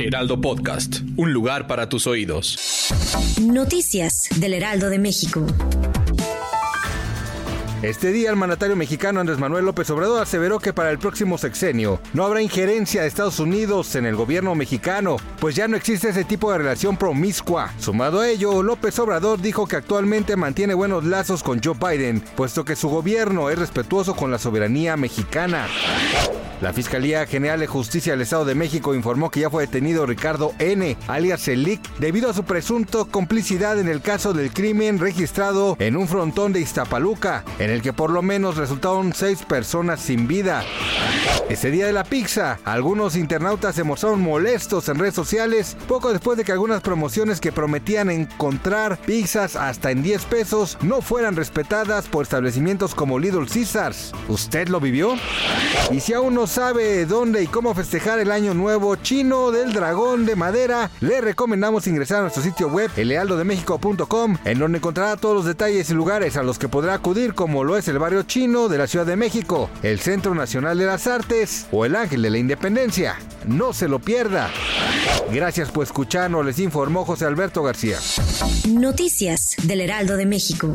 Heraldo Podcast, un lugar para tus oídos. Noticias del Heraldo de México. Este día el mandatario mexicano Andrés Manuel López Obrador aseveró que para el próximo sexenio no habrá injerencia de Estados Unidos en el gobierno mexicano, pues ya no existe ese tipo de relación promiscua. Sumado a ello, López Obrador dijo que actualmente mantiene buenos lazos con Joe Biden, puesto que su gobierno es respetuoso con la soberanía mexicana. La Fiscalía General de Justicia del Estado de México informó que ya fue detenido Ricardo N., alias Elic, debido a su presunto complicidad en el caso del crimen registrado en un frontón de Iztapaluca, en el que por lo menos resultaron seis personas sin vida. Ese día de la pizza, algunos internautas se mostraron molestos en redes sociales poco después de que algunas promociones que prometían encontrar pizzas hasta en 10 pesos no fueran respetadas por establecimientos como Little Caesars. ¿Usted lo vivió? Y si aún no sabe dónde y cómo festejar el año nuevo chino del dragón de madera, le recomendamos ingresar a nuestro sitio web elealdodemexico.com en donde encontrará todos los detalles y lugares a los que podrá acudir como lo es el barrio chino de la Ciudad de México, el Centro Nacional de las Artes o el Ángel de la Independencia. No se lo pierda. Gracias por escucharnos, les informó José Alberto García. Noticias del Heraldo de México.